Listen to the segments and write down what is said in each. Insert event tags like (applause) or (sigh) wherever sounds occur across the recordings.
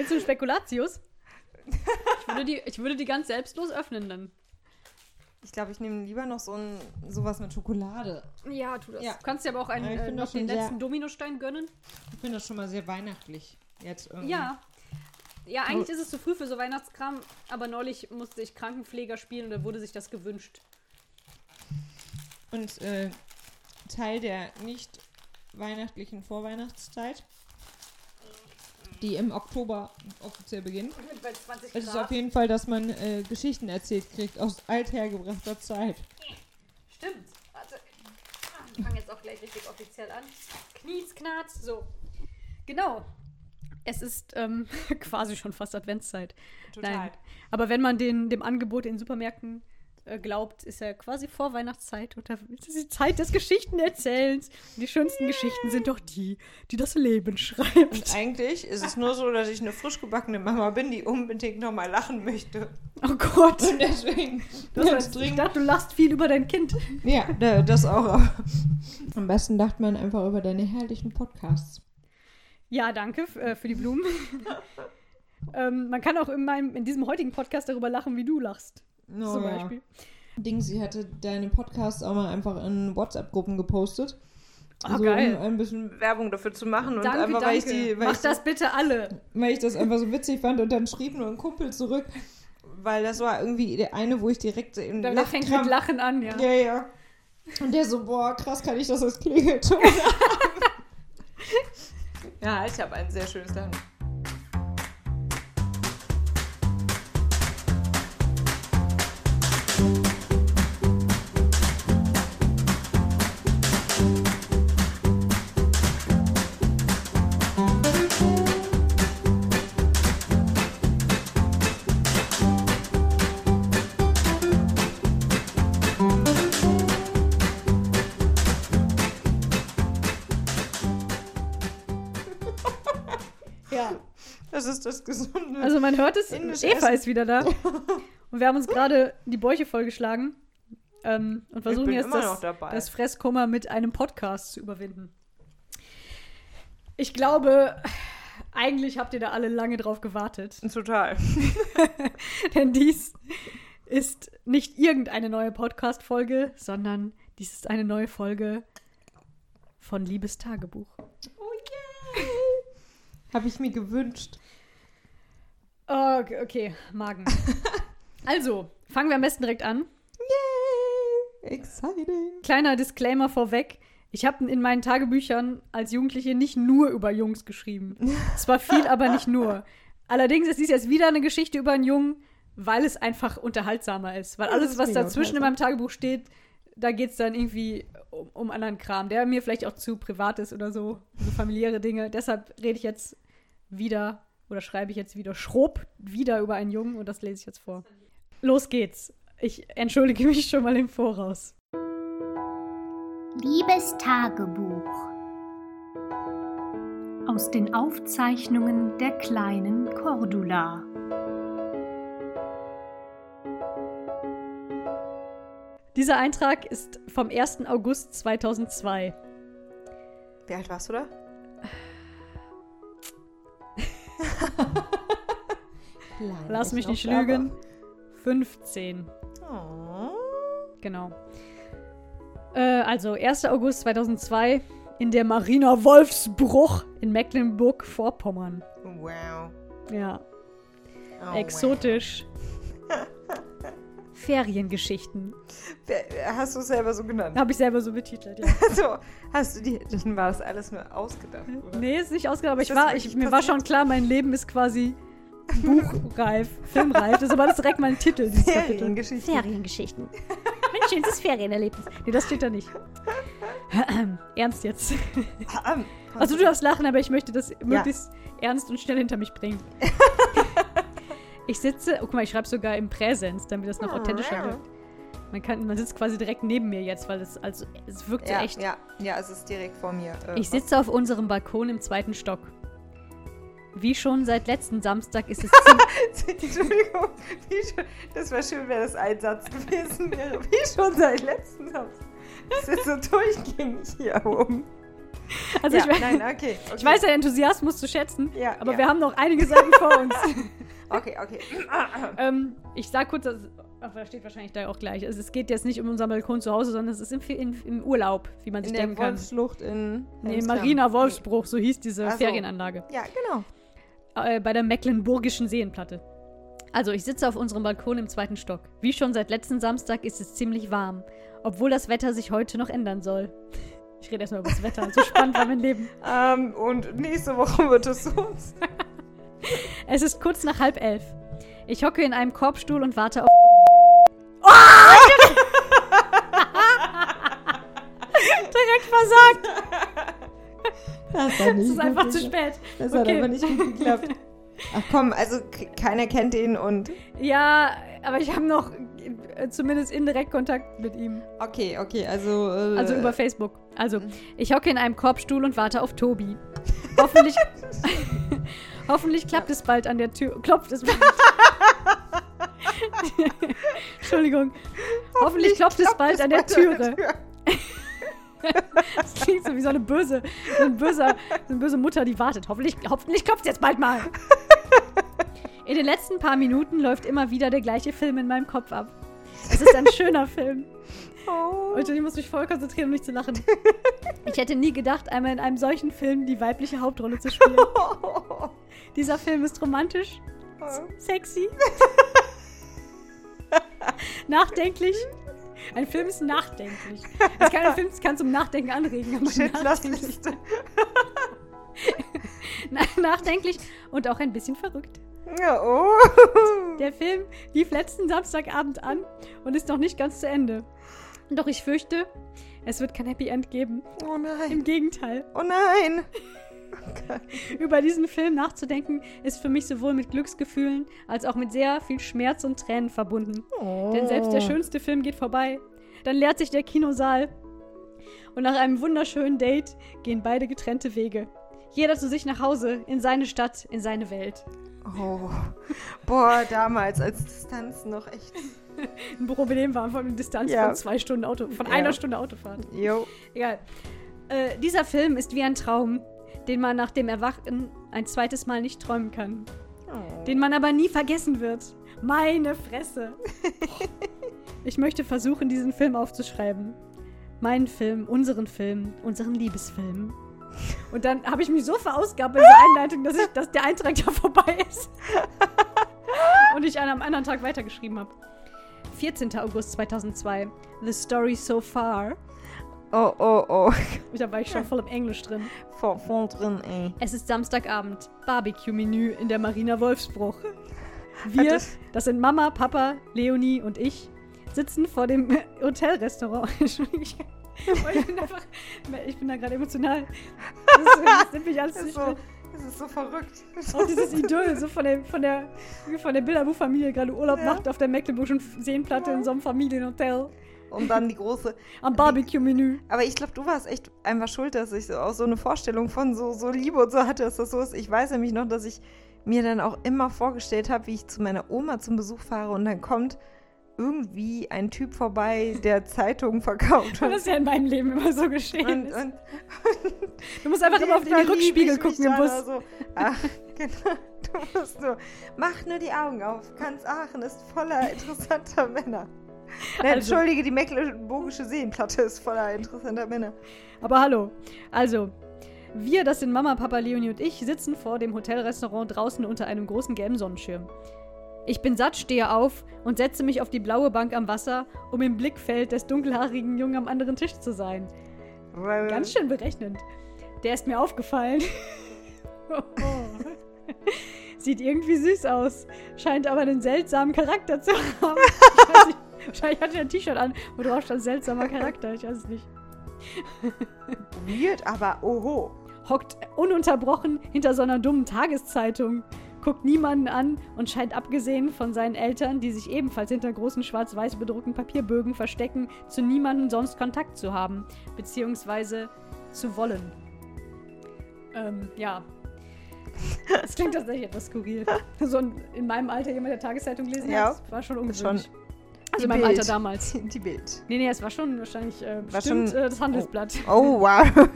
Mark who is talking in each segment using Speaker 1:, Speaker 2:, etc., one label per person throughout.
Speaker 1: Willst du eine Spekulatius? Ich würde, die, ich würde die ganz selbstlos öffnen dann.
Speaker 2: Ich glaube, ich nehme lieber noch so ein sowas mit Schokolade.
Speaker 1: Ja, tu das.
Speaker 2: Ja.
Speaker 1: Du kannst dir aber auch einen,
Speaker 2: Ja,
Speaker 1: äh, noch den
Speaker 2: sehr-
Speaker 1: letzten Dominostein gönnen.
Speaker 2: Ich finde das schon mal sehr weihnachtlich. Jetzt irgendwie.
Speaker 1: Ja. Ja, eigentlich ist es zu früh für so Weihnachtskram, aber neulich musste ich Krankenpfleger spielen und da wurde sich das gewünscht.
Speaker 2: Und äh, Teil der nicht weihnachtlichen Vorweihnachtszeit, die im Oktober offiziell beginnt,
Speaker 1: Bei 20
Speaker 2: ist es auf jeden Fall, dass man äh, Geschichten erzählt kriegt aus althergebrachter Zeit.
Speaker 1: Stimmt. Warte. Ah, Ich fange jetzt auch gleich richtig offiziell an. Knies, Knarz, so. Genau. Es ist ähm, (laughs) quasi schon fast Adventszeit. Nein. Aber wenn man den, dem Angebot in Supermärkten glaubt, ist ja quasi da ist es die Zeit des Geschichtenerzählens. Und die schönsten Geschichten sind doch die, die das Leben schreibt.
Speaker 2: Und eigentlich ist es nur so, dass ich eine frisch gebackene Mama bin, die unbedingt nochmal lachen möchte.
Speaker 1: Oh Gott.
Speaker 2: Und deswegen
Speaker 1: Das heißt, ich dachte, du lachst viel über dein Kind.
Speaker 2: Ja, da- das auch. Am besten dacht man einfach über deine herrlichen Podcasts.
Speaker 1: Ja, danke äh, für die Blumen. (laughs) ähm, man kann auch in, meinem, in diesem heutigen Podcast darüber lachen, wie du lachst.
Speaker 2: Oh,
Speaker 1: zum
Speaker 2: ja.
Speaker 1: Beispiel.
Speaker 2: Ding, sie hatte deine Podcasts auch mal einfach in WhatsApp-Gruppen gepostet.
Speaker 1: Ah,
Speaker 2: so,
Speaker 1: geil.
Speaker 2: Um ein bisschen Werbung dafür zu machen. Und
Speaker 1: Danke,
Speaker 2: einfach,
Speaker 1: danke.
Speaker 2: weil ich, die, weil,
Speaker 1: Mach
Speaker 2: ich,
Speaker 1: das bitte alle.
Speaker 2: weil ich das einfach so witzig fand. Und dann schrieb nur ein Kumpel zurück, weil das war irgendwie der eine, wo ich direkt in
Speaker 1: Der, der fängt mit
Speaker 2: Lachkrampf-
Speaker 1: Lachen an, ja.
Speaker 2: Ja, ja. Und der so, boah, krass, kann ich das als Klingelton (laughs) Ja, ich habe ein sehr schönes Lachen. Gesunde.
Speaker 1: Also man hört es,
Speaker 2: Indisch
Speaker 1: Eva
Speaker 2: essen.
Speaker 1: ist wieder da. (laughs) Und wir haben uns gerade die Bäuche vollgeschlagen ähm, und versuchen jetzt das, das Fresskummer mit einem Podcast zu überwinden. Ich glaube, eigentlich habt ihr da alle lange drauf gewartet. (laughs)
Speaker 2: Total. (laughs)
Speaker 1: Denn dies ist nicht irgendeine neue Podcast-Folge, sondern dies ist eine neue Folge von Liebes Tagebuch.
Speaker 2: Oh yeah. Habe ich mir gewünscht.
Speaker 1: Oh, Okay, Magen. (laughs) Also, fangen wir am besten direkt an.
Speaker 2: Yay! Exciting.
Speaker 1: Kleiner Disclaimer vorweg. Ich habe in meinen Tagebüchern als Jugendliche nicht nur über Jungs geschrieben. (laughs) Zwar viel, aber nicht nur. Allerdings ist dies jetzt wieder eine Geschichte über einen Jungen, weil es einfach unterhaltsamer ist. Weil alles, was dazwischen in meinem Tagebuch steht, da geht es dann irgendwie um, um anderen Kram, der mir vielleicht auch zu privat ist oder so, so familiäre Dinge. Deshalb rede ich jetzt wieder oder schreibe ich jetzt wieder schrob wieder über einen Jungen und das lese ich jetzt vor. Los geht's. Ich entschuldige mich schon mal im Voraus.
Speaker 3: Liebes Tagebuch aus den Aufzeichnungen der kleinen Cordula.
Speaker 1: Dieser Eintrag ist vom 1. August 2002.
Speaker 2: Wie alt warst du da?
Speaker 1: Lass mich nicht lügen. 15.
Speaker 2: Oh.
Speaker 1: Genau. Äh, also 1. August 2002 in der Marina Wolfsbruch in Mecklenburg-Vorpommern.
Speaker 2: Wow.
Speaker 1: Ja,
Speaker 2: Oh,
Speaker 1: exotisch. (laughs) Feriengeschichten.
Speaker 2: Wow. Wer- Hast du es selber so genannt?
Speaker 1: Habe ich selber so betitelt, ja. (laughs)
Speaker 2: So, hast du die, dann war das alles nur ausgedacht, oder?
Speaker 1: Nee, ist nicht ausgedacht, aber
Speaker 2: Ist
Speaker 1: ich war, ich, mir war schon klar, mein Leben ist quasi buchreif, filmreif. Das ist aber das direkt mein Titel, dieses Kapitel.
Speaker 2: Feriengeschichte.
Speaker 1: Feriengeschichten. Mein schönstes Ferienerlebnis. Nee, das steht da nicht. (clears throat) Ernst jetzt. (clears throat) Also du darfst lachen, aber ich möchte das möglichst ernst und schnell hinter mich bringen. (laughs) ich sitze, oh, guck mal, ich schreibe sogar im Präsens, damit das noch authentischer wirkt. Man, kann, man sitzt quasi direkt neben mir jetzt, weil es, also, es wirkt so
Speaker 2: ja,
Speaker 1: echt.
Speaker 2: ja, ja, es ist direkt vor mir. Äh,
Speaker 1: Ich sitze auf unserem Balkon im zweiten Stock. Wie schon seit letzten Samstag ist es. (laughs)
Speaker 2: Entschuldigung, schon, das wäre schön, wäre das ein Satz gewesen wäre. Wie schon seit letzten Samstag. Das ist so durchgängig hier oben.
Speaker 1: Also
Speaker 2: ja,
Speaker 1: ich,
Speaker 2: nein, okay, (laughs) okay.
Speaker 1: ich weiß den Enthusiasmus zu schätzen,
Speaker 2: Ja,
Speaker 1: aber
Speaker 2: ja.
Speaker 1: wir haben noch einige Seiten vor uns. (laughs)
Speaker 2: Okay, okay.
Speaker 1: ähm, ich sag kurz, das, aber da steht wahrscheinlich da auch gleich. Also es geht jetzt nicht um unseren Balkon zu Hause, sondern es ist im, in, im Urlaub, wie man sich
Speaker 2: In der
Speaker 1: denken kann.
Speaker 2: Wolfsschlucht in
Speaker 1: Nee. Marina Wolfsbruch, so hieß diese
Speaker 2: Ach so.
Speaker 1: Ferienanlage.
Speaker 2: Ja, genau.
Speaker 1: Äh, bei der Mecklenburgischen Seenplatte. Also, ich sitze auf unserem Balkon im zweiten Stock. Wie schon seit letzten Samstag ist es ziemlich warm, obwohl das Wetter sich heute noch ändern soll. Ich rede erstmal über das Wetter, so spannend war mein Leben. (laughs)
Speaker 2: Ähm, und nächste Woche wird es so. (laughs)
Speaker 1: Es ist kurz nach halb elf. Ich hocke in einem Korbstuhl und warte auf. Oh! (laughs)
Speaker 2: Das, hat
Speaker 1: Es ist einfach zu spät.
Speaker 2: Das hat
Speaker 1: Okay.
Speaker 2: aber nicht gut geklappt. (laughs) Ach komm, also keiner kennt ihn und.
Speaker 1: Ja, aber ich habe noch äh, zumindest indirekt Kontakt mit ihm.
Speaker 2: Okay, okay, also. Äh,
Speaker 1: Also über Facebook. Also, ich hocke in einem Korbstuhl und warte auf Tobi. Hoffentlich, (laughs) hoffentlich klappt es bald an der Tür. Klopft es bald. Entschuldigung. Hoffentlich klopft es bald an der Türe. (laughs) Das klingt so wie so eine böse, so eine böse, so eine böse Mutter, die wartet. Hoffentlich, hoffentlich klopft es jetzt bald mal. In den letzten paar Minuten läuft immer wieder der gleiche Film in meinem Kopf ab. Es ist ein (laughs) schöner Film.
Speaker 2: Oh.
Speaker 1: Und ich muss mich voll konzentrieren, um nicht zu lachen. Ich hätte nie gedacht, einmal in einem solchen Film die weibliche Hauptrolle zu spielen. (laughs) Dieser Film ist romantisch, sexy, nachdenklich. Ein Film ist nachdenklich. Es kann, ein Film kann zum Nachdenken anregen, aber nachdenklich,
Speaker 2: Shit-Liste. (laughs)
Speaker 1: na, nachdenklich und auch ein bisschen verrückt.
Speaker 2: Ja, oh.
Speaker 1: Der Film lief letzten Samstagabend an und ist noch nicht ganz zu Ende. Doch ich fürchte, es wird kein Happy End geben.
Speaker 2: Oh nein.
Speaker 1: Im Gegenteil.
Speaker 2: Oh nein. (laughs)
Speaker 1: Über diesen Film nachzudenken, ist für mich sowohl mit Glücksgefühlen als auch mit sehr viel Schmerz und Tränen verbunden.
Speaker 2: Oh.
Speaker 1: Denn selbst der schönste Film geht vorbei. Dann leert sich der Kinosaal. Und nach einem wunderschönen Date gehen beide getrennte Wege. Jeder zu sich nach Hause, in seine Stadt, in seine Welt.
Speaker 2: Oh. Boah, damals als Distanz noch echt. (laughs)
Speaker 1: Ein Problem war von einer Distanz
Speaker 2: Ja.
Speaker 1: von zwei Stunden Auto, von
Speaker 2: Ja.
Speaker 1: einer Stunde Autofahrt.
Speaker 2: Jo.
Speaker 1: Egal. Äh, dieser Film ist wie ein Traum, den man nach dem Erwachen ein zweites Mal nicht träumen kann.
Speaker 2: Oh.
Speaker 1: Den man aber nie vergessen wird. Meine Fresse. (laughs) Ich möchte versuchen, diesen Film aufzuschreiben. Meinen Film, unseren Film, unseren Liebesfilm. Und dann habe ich mich so verausgabt bei dieser Einleitung, dass, ich, dass der Eintrag da vorbei ist. (laughs) Und ich am anderen Tag weitergeschrieben habe. 14. August 2002. The Story So Far.
Speaker 2: Oh, oh, oh. (laughs)
Speaker 1: Da war ich schon voll im Englisch drin.
Speaker 2: Vor, vor drin, ey.
Speaker 1: Es ist Samstagabend. Barbecue-Menü in der Marina Wolfsbruch. Wir,
Speaker 2: das-
Speaker 1: das sind Mama, Papa, Leonie und ich, sitzen vor dem (laughs) Hotelrestaurant. (laughs) Entschuldigung. Ich, bin einfach, ich bin da gerade emotional. Das, nimmt mich alles
Speaker 2: Das ist
Speaker 1: nicht
Speaker 2: so, das ist so verrückt.
Speaker 1: Auch dieses Idyll, so von der, von der, von der Bilderbuchfamilie gerade Urlaub
Speaker 2: Ja.
Speaker 1: macht auf der Mecklenburgischen Seenplatte in so einem Familienhotel.
Speaker 2: Und dann die große. (laughs)
Speaker 1: Am Barbecue-Menü.
Speaker 2: Aber ich glaube, du warst echt einfach schuld, dass ich so auch so eine Vorstellung von so, so Liebe und so hatte, dass das so ist. Ich weiß nämlich noch, dass ich mir dann auch immer vorgestellt habe, wie ich zu meiner Oma zum Besuch fahre und dann kommt irgendwie ein Typ vorbei, der (laughs) Zeitungen verkauft.
Speaker 1: Und das ist ja in meinem Leben immer so geschehen.
Speaker 2: Und, und
Speaker 1: du musst einfach immer auf
Speaker 2: verlieb
Speaker 1: Rückspiegel gucken im Bus.
Speaker 2: Also, ach, (laughs) genau. Du musst nur, mach nur die Augen auf. Ganz Aachen ist voller interessanter Männer. Nein,
Speaker 1: Also-
Speaker 2: Entschuldige, die Mecklenburgische Seenplatte ist voller interessanter Männer.
Speaker 1: Aber hallo. Also, wir, das sind Mama, Papa, Leonie und ich, sitzen vor dem Hotelrestaurant draußen unter einem großen gelben Sonnenschirm. Ich bin satt, stehe auf und setze mich auf die blaue Bank am Wasser, um im Blickfeld des dunkelhaarigen Jungen am anderen Tisch zu sein. Ganz schön berechnend. Der ist mir aufgefallen. (laughs) Sieht irgendwie süß aus, scheint aber einen seltsamen Charakter zu haben. (laughs) Ich weiß nicht, wahrscheinlich hat er ein T-Shirt an, wo drauf stand seltsamer Charakter, ich weiß es nicht.
Speaker 2: Weird, aber oho.
Speaker 1: hockt ununterbrochen hinter so einer dummen Tageszeitung, guckt niemanden an und scheint abgesehen von seinen Eltern, die sich ebenfalls hinter großen schwarz-weiß bedruckten Papierbögen verstecken, zu niemandem sonst Kontakt zu haben, beziehungsweise zu wollen. Ähm, ja. Das klingt tatsächlich etwas skurril. So ein, in meinem Alter jemand der Tageszeitung lesen
Speaker 2: Ja.
Speaker 1: hat, war schon ungewöhnlich.
Speaker 2: Schon.
Speaker 1: Also
Speaker 2: Die
Speaker 1: in meinem
Speaker 2: Bild.
Speaker 1: Alter damals. (laughs)
Speaker 2: Die Bild.
Speaker 1: Nee, nee, es war schon wahrscheinlich äh,
Speaker 2: War
Speaker 1: bestimmt
Speaker 2: schon-
Speaker 1: äh, das Handelsblatt.
Speaker 2: Oh, wow. (laughs)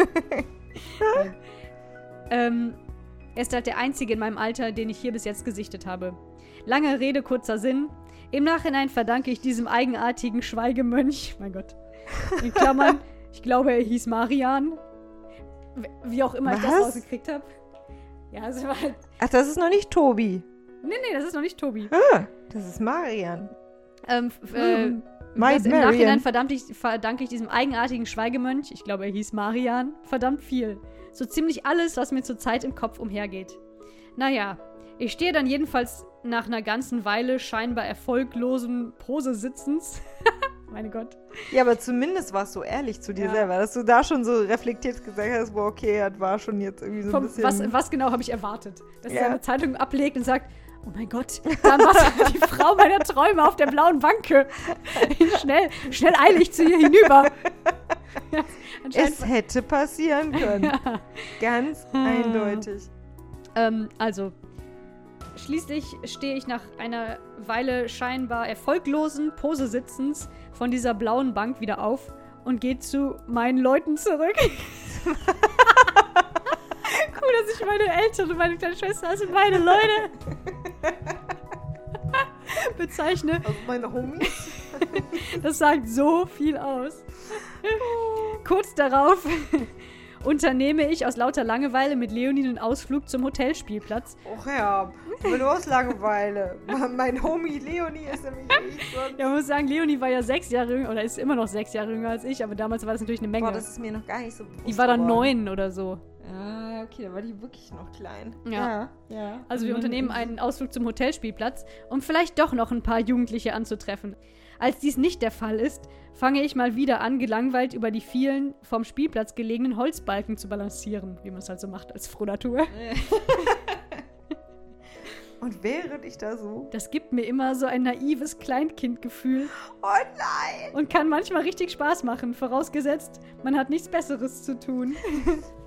Speaker 2: (laughs)
Speaker 1: ähm, er ist halt der Einzige in meinem Alter, den ich hier bis jetzt gesichtet habe. Lange Rede, kurzer Sinn. Im Nachhinein verdanke ich diesem eigenartigen Schweigemönch, mein Gott, in Klammern, ich glaube, er hieß Marian. Wie auch immer ich das
Speaker 2: Was?
Speaker 1: rausgekriegt habe. Ja, es war halt.
Speaker 2: Ach, das ist noch nicht Tobi.
Speaker 1: Nee, nee, das ist noch nicht Tobi.
Speaker 2: Ah, das ist Marian.
Speaker 1: Ähm, äh,
Speaker 2: Hm. Mike
Speaker 1: das Im Nachhinein verdammt ich, verdanke ich diesem eigenartigen Schweigemönch, ich glaube, er hieß Marian, verdammt viel. So ziemlich alles, was mir zurzeit im Kopf umhergeht. Naja, ich stehe dann jedenfalls nach einer ganzen Weile scheinbar erfolglosen Pose-Sitzens. (laughs) Meine Gott.
Speaker 2: Ja, aber zumindest warst du ehrlich zu dir
Speaker 1: Ja.
Speaker 2: selber, dass du da schon so reflektiert gesagt hast, boah, okay, das war schon jetzt irgendwie so ein
Speaker 1: Vom,
Speaker 2: bisschen...
Speaker 1: was, was genau habe ich erwartet? Dass
Speaker 2: Ja.
Speaker 1: er eine Zeitung ablegt und sagt, oh mein Gott, da war (laughs) die Frau meiner Träume auf der blauen Banke. (laughs) schnell, schnell eilig zu ihr hinüber. Ja, (laughs)
Speaker 2: es hätte passieren können. Ganz
Speaker 1: Hm.
Speaker 2: eindeutig.
Speaker 1: Ähm, also, schließlich stehe ich nach einer Weile scheinbar erfolglosen Posesitzens von dieser blauen Bank wieder auf und gehe zu meinen Leuten zurück. cool, dass ich meine Eltern und meine kleine Schwester, also meine Leute, (laughs) bezeichne.
Speaker 2: Also meine Homies. (laughs)
Speaker 1: Das sagt so viel aus. Kurz darauf (laughs) unternehme ich aus lauter Langeweile mit Leonie einen Ausflug zum Hotelspielplatz
Speaker 2: Och ja, aber nur aus Langeweile. mein Homie Leonie ist nämlich ich sonst.
Speaker 1: Ja, man muss sagen, Leonie war ja sechs Jahre jünger, oder ist immer noch sechs Jahre jünger als ich, aber damals war das natürlich eine Menge.
Speaker 2: Boah, das ist mir noch gar nicht so bewusst
Speaker 1: die war dann neun oder so.
Speaker 2: Ah, okay, da war die wirklich noch klein.
Speaker 1: Ja.
Speaker 2: ja. ja.
Speaker 1: Also wir
Speaker 2: dann-
Speaker 1: unternehmen einen Ausflug zum Hotelspielplatz, um vielleicht doch noch ein paar Jugendliche anzutreffen. Als dies nicht der Fall ist, fange ich mal wieder an, gelangweilt über die vielen vom Spielplatz gelegenen Holzbalken zu balancieren, wie man es halt so macht als Frohnatur. (laughs)
Speaker 2: Und während ich da so.
Speaker 1: Das gibt mir immer so ein naives Kleinkindgefühl
Speaker 2: Oh nein!
Speaker 1: und kann manchmal richtig Spaß machen, vorausgesetzt, man hat nichts Besseres zu tun. (laughs)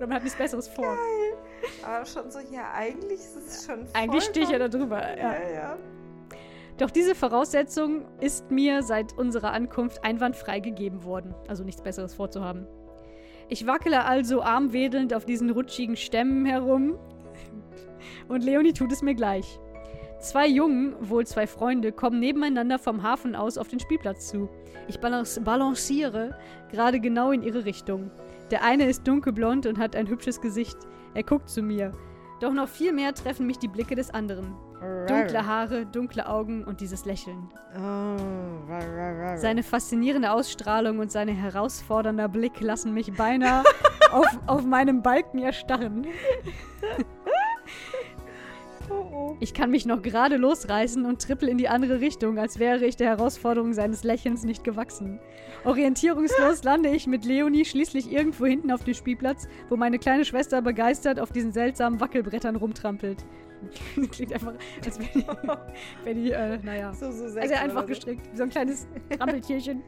Speaker 1: Oder man hat nichts Besseres vor.
Speaker 2: Aber schon so, ja, eigentlich ist es schon.
Speaker 1: Eigentlich stehe ich ja da drüber.
Speaker 2: Ja,
Speaker 1: Ja.
Speaker 2: ja.
Speaker 1: Doch diese Voraussetzung ist mir seit unserer Ankunft einwandfrei gegeben worden, also nichts Besseres vorzuhaben. Ich wackele also armwedelnd auf diesen rutschigen Stämmen herum und Leonie tut es mir gleich. Zwei Jungen, wohl zwei Freunde, kommen nebeneinander vom Hafen aus auf den Spielplatz zu. Ich balance balanciere gerade genau in ihre Richtung. Der eine ist dunkelblond und hat ein hübsches Gesicht. Er guckt zu mir. Doch noch viel mehr treffen mich die Blicke des anderen. Dunkle Haare, dunkle Augen und dieses Lächeln. Seine faszinierende Ausstrahlung und sein herausfordernder Blick lassen mich beinahe (laughs) auf, auf meinem Balken erstarren. Ich kann mich noch gerade losreißen und trippel in die andere Richtung, als wäre ich der Herausforderung seines Lächelns nicht gewachsen. Orientierungslos (laughs) lande ich mit Leonie schließlich irgendwo hinten auf dem Spielplatz, wo meine kleine Schwester begeistert auf diesen seltsamen Wackelbrettern rumtrampelt. (laughs) Klingt einfach, als wäre die, (laughs) wär die äh, naja,
Speaker 2: So, so
Speaker 1: Also einfach
Speaker 2: so.
Speaker 1: gestrickt, wie so ein kleines Trampeltierchen.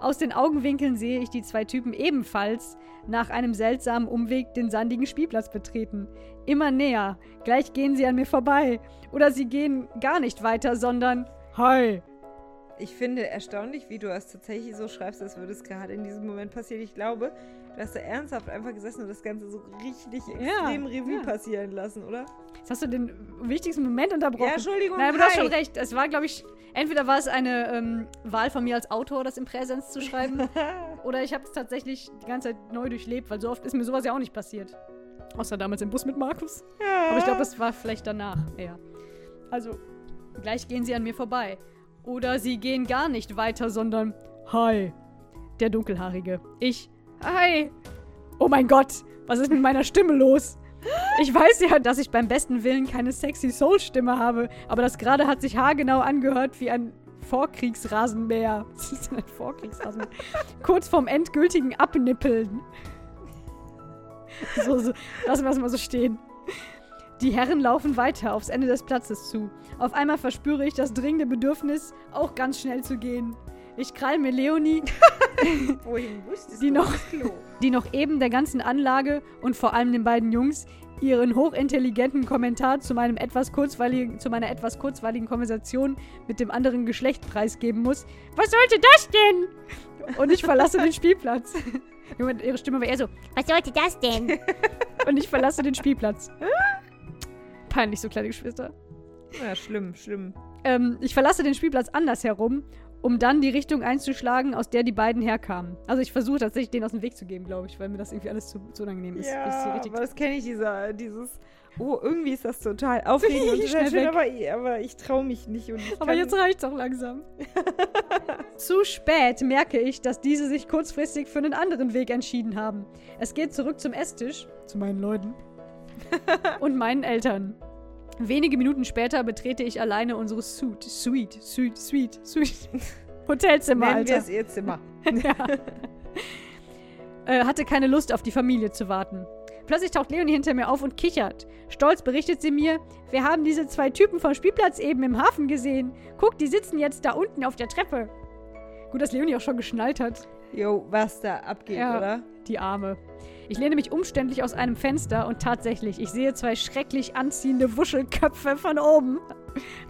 Speaker 1: Aus den Augenwinkeln sehe ich die zwei Typen ebenfalls nach einem seltsamen Umweg den sandigen Spielplatz betreten. Immer näher. Gleich gehen sie an mir vorbei. Oder sie gehen gar nicht weiter, sondern Hi.
Speaker 2: Ich finde erstaunlich, wie du das tatsächlich so schreibst, als würde es gerade in diesem Moment passieren. Ich glaube, du hast da ernsthaft einfach gesessen und das Ganze so richtig extrem Revue
Speaker 1: ja.
Speaker 2: passieren lassen, oder?
Speaker 1: Jetzt hast du den wichtigsten Moment unterbrochen.
Speaker 2: Ja, Entschuldigung,
Speaker 1: Nein, aber du hast schon recht. Es war, glaube ich, entweder war es eine ähm, Wahl von mir als Autor, das im Präsens zu schreiben, (laughs) oder ich habe es tatsächlich die ganze Zeit neu durchlebt, weil so oft ist mir sowas ja auch nicht passiert. Außer damals im Bus mit Markus.
Speaker 2: Ja.
Speaker 1: Aber ich glaube, das war vielleicht danach eher. Also, gleich gehen sie an mir vorbei. Oder sie gehen gar nicht weiter, sondern Hi. Der Dunkelhaarige. Ich. Hi. Oh mein Gott, was ist mit meiner Stimme los? Ich weiß ja, dass ich beim besten Willen keine sexy Soul-Stimme habe, aber das gerade hat sich haargenau angehört wie ein Vorkriegsrasenmäher. (laughs) Was ist denn ein Vorkriegsrasenmäher? Kurz vorm endgültigen Abnippeln. (laughs) So, so, lassen wir es mal so stehen. Die Herren laufen weiter aufs Ende des Platzes zu. Auf einmal verspüre ich das dringende Bedürfnis, auch ganz schnell zu gehen. Ich krall mir Leonie, (laughs) Die noch- die noch eben der ganzen Anlage und vor allem den beiden Jungs ihren hochintelligenten Kommentar zu, meinem etwas kurzweiligen, zu meiner etwas kurzweiligen Konversation mit dem anderen Geschlecht preisgeben muss. Was sollte das denn? Und ich verlasse den (laughs) Spielplatz. Junge, Ihre Stimme war eher so.
Speaker 4: Was sollte das denn? (laughs)
Speaker 1: Und ich verlasse den Spielplatz. Peinlich, so kleine Geschwister.
Speaker 2: Ja, schlimm, schlimm.
Speaker 1: Ähm, ich verlasse den Spielplatz andersherum, um dann die Richtung einzuschlagen, aus der die beiden herkamen. Also ich versuche tatsächlich, denen aus dem Weg zu gehen, glaube ich, weil mir das irgendwie alles zu, zu unangenehm ist.
Speaker 2: Ja, aber das kenne ich, dieser, dieses, oh, irgendwie ist das total (laughs) aufregend und
Speaker 1: Schnell
Speaker 2: schön, aber, ich- aber ich traue mich nicht.
Speaker 1: Aber jetzt reicht's auch langsam. (laughs) Zu spät merke ich, dass diese sich kurzfristig für einen anderen Weg entschieden haben. Es geht zurück zum Esstisch, zu meinen Leuten (laughs) und meinen Eltern. Wenige Minuten später betrete ich alleine unsere Suite, Suite, Suite, Suite, Suite. (laughs) Hotelzimmer,
Speaker 2: Nennen wir
Speaker 1: Alter.
Speaker 2: es ihr Zimmer. (laughs)
Speaker 1: ja. äh, hatte keine Lust auf die Familie zu warten. Plötzlich taucht Leonie hinter mir auf und kichert. Stolz berichtet sie mir, wir haben diese zwei Typen vom Spielplatz eben im Hafen gesehen. Guck, die sitzen jetzt da unten auf der Treppe. Gut, dass Leonie auch schon geschnallt hat.
Speaker 2: Jo, was da abgeht,
Speaker 1: Ja.
Speaker 2: oder?
Speaker 1: Die Arme. Ich lehne mich umständlich aus einem Fenster und tatsächlich, ich sehe zwei schrecklich anziehende Wuschelköpfe von oben.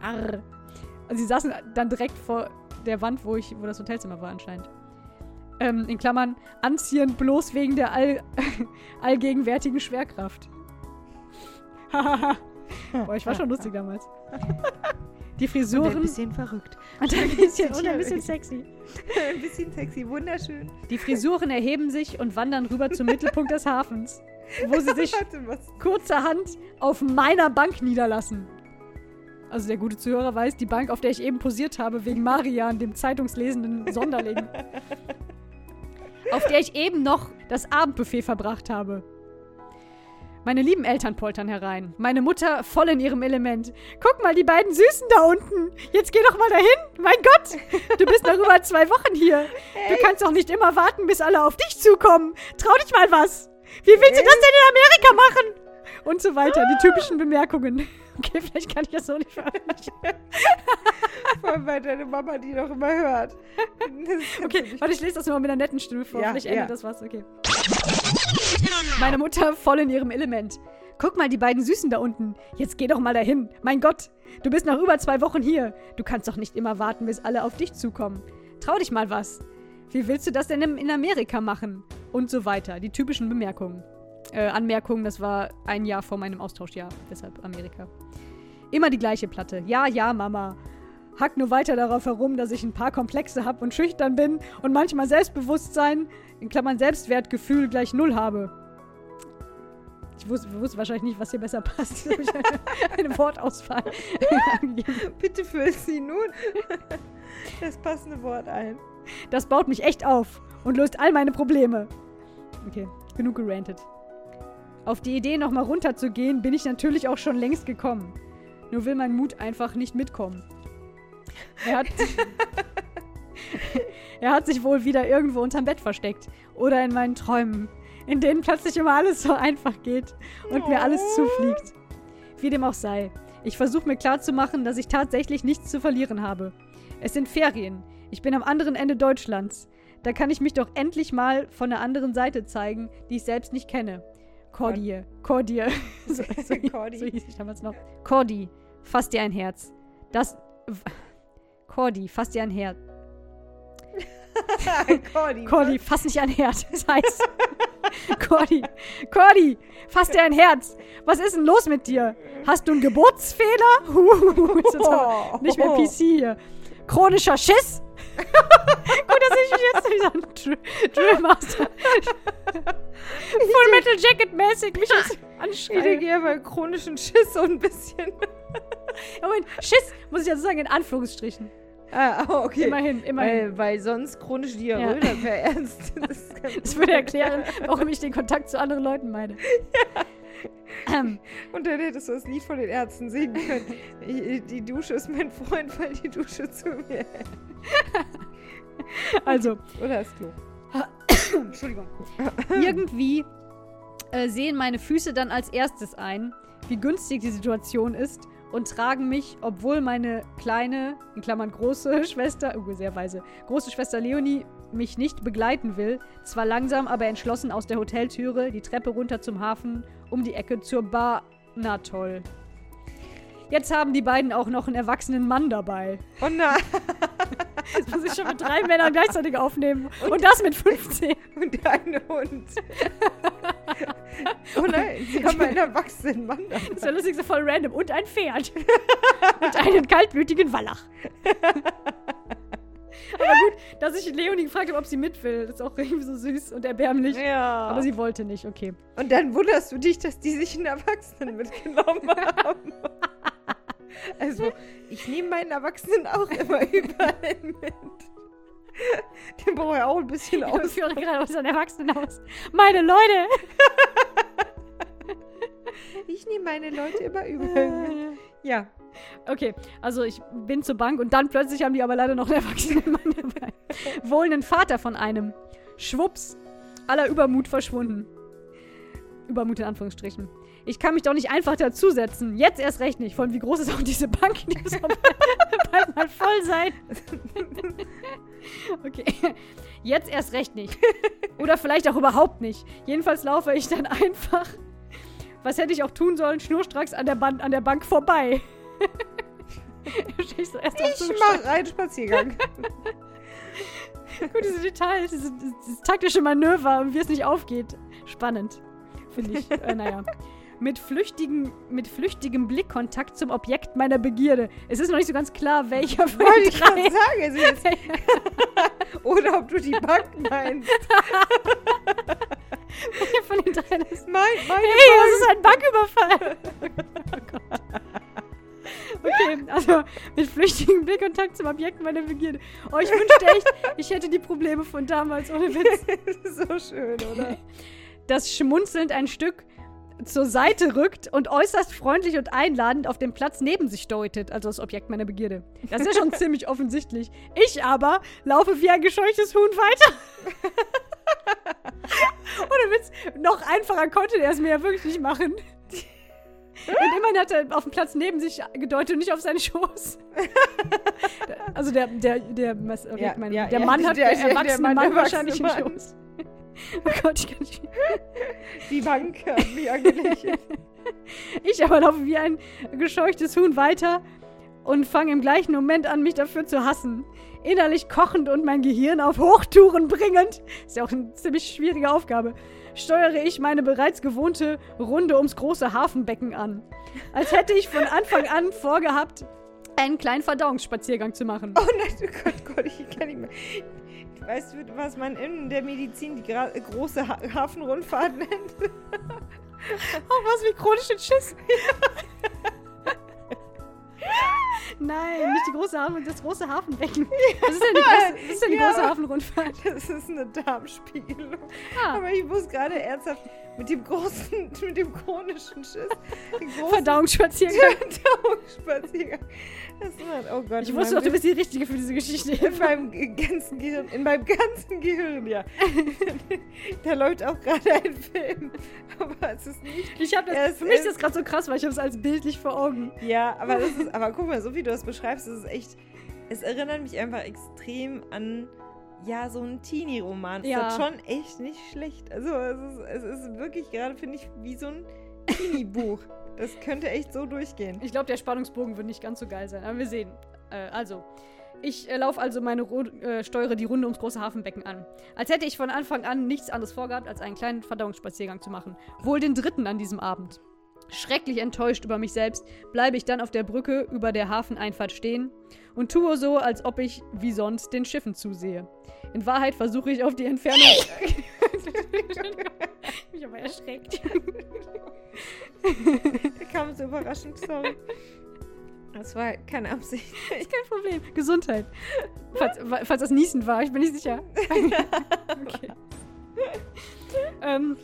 Speaker 1: Arr. Also sie saßen dann direkt vor der Wand, wo, ich, wo das Hotelzimmer war anscheinend. Ähm, in Klammern, anziehend bloß wegen der all, (laughs) allgegenwärtigen Schwerkraft. (laughs) Boah, ich war schon lustig damals. (laughs) Die
Speaker 2: Und ein
Speaker 1: Frisuren
Speaker 2: bisschen verrückt. (laughs)
Speaker 1: und ein bisschen, und ein bisschen sexy. (laughs)
Speaker 2: ein bisschen sexy, wunderschön.
Speaker 1: Die Frisuren erheben sich und wandern rüber zum Mittelpunkt des Hafens, wo sie sich (laughs) kurzerhand auf meiner Bank niederlassen. Also der gute Zuhörer weiß, die Bank, auf der ich eben posiert habe, wegen Marian, dem zeitungslesenden Sonderling. auf der ich eben noch das Abendbuffet verbracht habe. Meine lieben Eltern poltern herein. Meine Mutter voll in ihrem Element. Guck mal, die beiden Süßen da unten. Jetzt geh doch mal dahin. Mein Gott, du bist noch über zwei Wochen hier. Du kannst doch nicht immer warten, bis alle auf dich zukommen. Trau dich mal was. Wie willst du das denn in Amerika machen? Und so weiter. Die typischen Bemerkungen. Okay, vielleicht kann ich das so nicht veröffentlichen.
Speaker 2: Vor allem, weil deine Mama die doch immer hört.
Speaker 1: Okay, warte, ich lese das mal mit einer netten Stimme vor.
Speaker 2: Ja,
Speaker 1: Vielleicht ändert
Speaker 2: ja.
Speaker 1: das was. Okay. Meine Mutter voll in ihrem Element. Guck mal, die beiden Süßen da unten. Jetzt geh doch mal dahin. Mein Gott, du bist noch über zwei Wochen hier. Du kannst doch nicht immer warten, bis alle auf dich zukommen. Trau dich mal was. Wie willst du das denn in in Amerika machen? Und so weiter. Die typischen Bemerkungen. Äh, Anmerkungen, das war ein Jahr vor meinem Austauschjahr. Deshalb Amerika. Immer die gleiche Platte. Ja, ja, Mama. Hack nur weiter darauf herum, dass ich ein paar Komplexe habe und schüchtern bin und manchmal Selbstbewusstsein, in Klammern Selbstwertgefühl, gleich null habe. Ich wusste, wusste wahrscheinlich nicht, was hier besser (laughs) passt. Eine, eine Wortauswahl.
Speaker 2: Bitte füll sie nun das passende Wort ein.
Speaker 1: Das baut mich echt auf und löst all meine Probleme. Okay, genug gerantet. Auf die Idee, nochmal runterzugehen, bin ich natürlich auch schon längst gekommen. Nur will mein Mut einfach nicht mitkommen. Er hat, er hat sich wohl wieder irgendwo unterm Bett versteckt. Oder in meinen Träumen, in denen plötzlich immer alles so einfach geht und mir alles zufliegt. Wie dem auch sei. Ich versuche mir klarzumachen, dass ich tatsächlich nichts zu verlieren habe. Es sind Ferien. Ich bin am anderen Ende Deutschlands. Da kann ich mich doch endlich mal von der anderen Seite zeigen, die ich selbst nicht kenne. Cordy. Cordy. (laughs) so, so,
Speaker 2: Cordy.
Speaker 1: so hieß ich damals noch. Cordy, fass dir ein Herz. Das. Cordy, fass dir ein Herz. (laughs)
Speaker 2: Cordy.
Speaker 1: Cordy, fass nicht ein Herz. (laughs) Das heißt. Cordy, Cordy, fass dir ein Herz. Was ist denn los mit dir? Hast du einen Geburtsfehler? (laughs) Huh, ist jetzt aber nicht mehr PC hier. Chronischer Schiss? Gut, dass ich mich jetzt wie so ein Dr- Drill Master. Full Metal Jacket mäßig mich jetzt
Speaker 2: Ich
Speaker 1: anschreie.
Speaker 2: denke aber chronischen Schiss so ein bisschen.
Speaker 1: Moment, Schiss, muss ich ja so sagen, in Anführungsstrichen.
Speaker 2: Ah, (laughs) oh, okay.
Speaker 1: Immerhin, immerhin.
Speaker 2: Weil, weil sonst chronische Diarrhoe,
Speaker 1: Ja.
Speaker 2: das wäre (laughs) ernst. Das, (laughs)
Speaker 1: Das würde erklären, warum ich den Kontakt zu anderen Leuten meine. Ähm,
Speaker 2: Und dann hättest du das Lied von den Ärzten singen können. Die die Dusche ist mein Freund, weil die Dusche zu mir hält.
Speaker 1: also,
Speaker 2: Oder das Klo. (coughs)
Speaker 1: Entschuldigung. Irgendwie äh, sehen meine Füße dann als erstes ein, wie günstig die Situation ist und tragen mich, obwohl meine kleine, in Klammern große (laughs) Schwester, oh, sehr weise, große Schwester Leonie mich nicht begleiten will, zwar langsam, aber entschlossen aus der Hoteltüre, die Treppe runter zum Hafen, um die Ecke zur Bar. Na toll. Jetzt haben die beiden auch noch einen erwachsenen Mann dabei.
Speaker 2: Oh nein. (laughs)
Speaker 1: Das muss ich schon mit drei Männern gleichzeitig aufnehmen. Und, das mit 15. (laughs)
Speaker 2: Und ein Hund. (laughs) oh nein, sie haben einen (laughs) erwachsenen Mann dabei.
Speaker 1: Das ist ja lustig, so voll random. Und ein Pferd. Und einen kaltblütigen Wallach. Aber gut, dass ich Leonie gefragt habe, ob sie mit will. Das ist auch irgendwie so süß und erbärmlich.
Speaker 2: Ja.
Speaker 1: Aber sie wollte nicht, okay.
Speaker 2: Und dann wunderst du dich, dass die sich einen Erwachsenen mitgenommen haben. Also, ich nehme meinen Erwachsenen auch immer (laughs) überall mit. Den brauche ich auch ein bisschen
Speaker 1: Ich
Speaker 2: aus.
Speaker 1: führe gerade aus einem Erwachsenenhaus. Meine Leute!
Speaker 2: Ich nehme meine Leute immer überall mit. Ja.
Speaker 1: Okay, also ich bin zur Bank und dann plötzlich haben die aber leider noch einen erwachsenen Mann (laughs) dabei. Wohl einen Vater von einem. Schwupps, aller Übermut verschwunden. Übermut in Anführungsstrichen. Ich kann mich doch nicht einfach dazusetzen. Jetzt erst recht nicht. Vor allem, wie groß ist auch diese Bank? Die (laughs) muss doch bald, mal voll sein. (laughs) Okay. Jetzt erst recht nicht. Oder vielleicht auch überhaupt nicht. Jedenfalls laufe ich dann einfach. Was hätte ich auch tun sollen? Schnurstracks an der, Ban an der Bank vorbei. (laughs)
Speaker 2: Ich
Speaker 1: so
Speaker 2: mache einen Spaziergang.
Speaker 1: Gut, diese Details, dieses, dieses taktische Manöver, wie es nicht aufgeht. Spannend, finde ich. Äh, naja. Mit, flüchtigen, mit flüchtigem Blickkontakt zum Objekt meiner Begierde. Es ist noch nicht so ganz klar, welcher von
Speaker 2: Wollte ich gerade
Speaker 1: drei.
Speaker 2: sagen. Also jetzt, (laughs) oder ob du die Bank meinst. (laughs)
Speaker 1: welcher von den drei ist.
Speaker 2: Mein, meine
Speaker 1: Hey, das ist ein Banküberfall! (laughs) oh Gott. Okay, also mit flüchtigem Blickkontakt zum Objekt meiner Begierde. Oh, ich wünschte echt, ich hätte die Probleme von damals, ohne Witz.
Speaker 2: so schön, oder?
Speaker 1: das schmunzelnd ein Stück zur Seite rückt und äußerst freundlich und einladend auf dem Platz neben sich deutet, also das Objekt meiner Begierde. Das ist ja schon (laughs) ziemlich offensichtlich. Ich aber laufe wie ein gescheuchtes Huhn weiter. (laughs) Ohne Witz, noch einfacher konnte er es mir ja wirklich nicht machen. Und immerhin hat er auf dem Platz neben sich gedeutet und nicht auf seinen Schoß. (laughs) Also der, der, der, was-
Speaker 2: Ja,
Speaker 1: mein,
Speaker 2: ja,
Speaker 1: der
Speaker 2: ja,
Speaker 1: Mann hat
Speaker 2: der-
Speaker 1: der,
Speaker 2: der- Mann,
Speaker 1: Mann, wahrscheinlich
Speaker 2: Mann.
Speaker 1: Schoß. Oh Gott, ich kann nicht.
Speaker 2: Die Bank hat mich angelächelt. (laughs)
Speaker 1: Ich aber laufe wie ein gescheuchtes Huhn weiter und fange im gleichen Moment an, mich dafür zu hassen. Innerlich kochend und mein Gehirn auf Hochtouren bringend, ist ja auch eine ziemlich schwierige Aufgabe, steuere ich meine bereits gewohnte Runde ums große Hafenbecken an. Als hätte ich von Anfang an vorgehabt, einen kleinen Verdauungsspaziergang zu machen.
Speaker 2: Oh nein, oh Gott, Gott, ich kann nicht mehr. Weißt du, was man in der Medizin die gra- große ha Hafenrundfahrt nennt? (laughs)
Speaker 1: Oh, was wie chronischen Schiss. (laughs) Nein, nicht die große Hafen, das große Hafenbecken. Das ist ja die große, das ist ja die
Speaker 2: Ja.
Speaker 1: große Hafenrundfahrt.
Speaker 2: Das ist eine Darmspiegelung.
Speaker 1: Ah.
Speaker 2: Aber ich muss gerade ernsthaft mit dem großen, (laughs) mit dem chronischen Schiss,
Speaker 1: Verdauungsspaziergang. (laughs)
Speaker 2: Verdauungsspaziergang. Das war, oh Gott.
Speaker 1: Ich wusste doch, du bist die Richtige für diese Geschichte.
Speaker 2: In meinem ganzen Gehirn, in meinem ganzen Gehirn, ja. (laughs) da läuft auch gerade ein Film. Aber es ist nicht.
Speaker 1: Ich habe
Speaker 2: Ja,
Speaker 1: das, für mich ist
Speaker 2: ist-
Speaker 1: das gerade so krass, weil ich habe es als bildlich vor Augen.
Speaker 2: Ja, aber das ist, aber guck mal, so wie du das beschreibst, das ist echt. Es erinnert mich einfach extrem an. Ja, so ein Teenie-Roman.
Speaker 1: Ja.
Speaker 2: Ist das schon echt nicht schlecht. Also, es ist, es ist wirklich gerade, finde ich, wie so ein Teenie-Buch. (laughs) Das könnte echt so durchgehen.
Speaker 1: Ich glaube, der Spannungsbogen wird nicht ganz so geil sein, aber wir sehen. Äh, also, ich äh, laufe also meine Ru äh, steuere die Runde ums große Hafenbecken an. Als hätte ich von Anfang an nichts anderes vorgehabt, als einen kleinen Verdauungsspaziergang zu machen. Wohl den dritten an diesem Abend. Schrecklich enttäuscht über mich selbst, bleibe ich dann auf der Brücke über der Hafeneinfahrt stehen und tue so, als ob ich, wie sonst, den Schiffen zusehe. In Wahrheit versuche ich auf die Entfernung. (laughs) (laughs) ich bin aber erschreckt.
Speaker 2: Da (laughs) kam so überraschend, sorry. Das war keine Absicht.
Speaker 1: Kein Problem. Gesundheit. Falls, falls das Niesen war, ich bin nicht sicher. okay. ähm,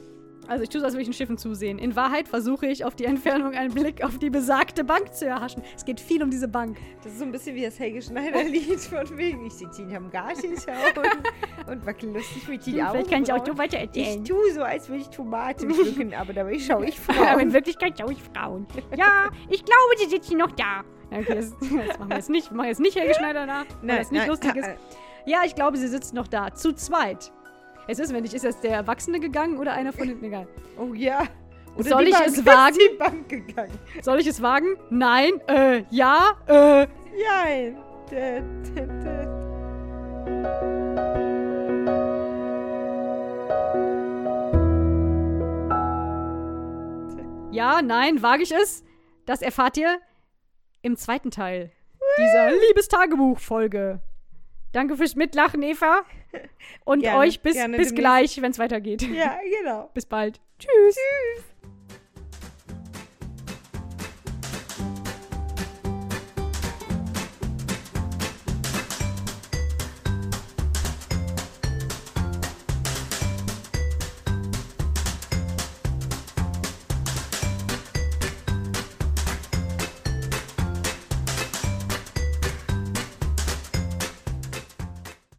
Speaker 1: also ich tue so, als würde ich den Schiffen zusehen. In Wahrheit versuche ich auf die Entfernung einen Blick auf die besagte Bank zu erhaschen. Es geht viel um diese Bank.
Speaker 2: Das ist so ein bisschen wie das Helge Schneider-Lied von wegen. Ich sitze ihn am Garten und, und wackel lustig mit den Augen.
Speaker 1: Vielleicht kann ich auch so weiter
Speaker 2: Ich
Speaker 1: erzählen.
Speaker 2: tue so, als würde ich Tomaten pflücken, aber dabei schaue ich (laughs)
Speaker 1: Aber in
Speaker 2: Frauen.
Speaker 1: Wirklichkeit schaue ich Frauen. Ja, ich glaube, sie sitzen noch da. Okay, das, das machen wir jetzt nicht. Wir machen jetzt nicht Helge Schneider nach, weil das nicht lustig ist.
Speaker 2: äh,
Speaker 1: Ja, ich glaube, sie sitzen noch da. Zu zweit. Es ist, wenn nicht, ist das der Erwachsene gegangen oder einer von hinten gegangen?
Speaker 2: Oh ja. Oder
Speaker 1: Soll ich
Speaker 2: Bank,
Speaker 1: es wagen?
Speaker 2: Die Bank gegangen.
Speaker 1: Soll ich es wagen? Nein, äh, ja, äh.
Speaker 2: Nein. Dä, dä, dä.
Speaker 1: Ja, nein, wage ich es? Das erfahrt ihr im zweiten Teil dieser Liebestagebuch-Folge. Danke fürs Mitlachen, Eva. (laughs) Und
Speaker 2: gerne,
Speaker 1: euch bis, bis gleich, wenn es weitergeht.
Speaker 2: Ja, genau. (laughs)
Speaker 1: Bis bald. Tschüss.
Speaker 2: Tschüss.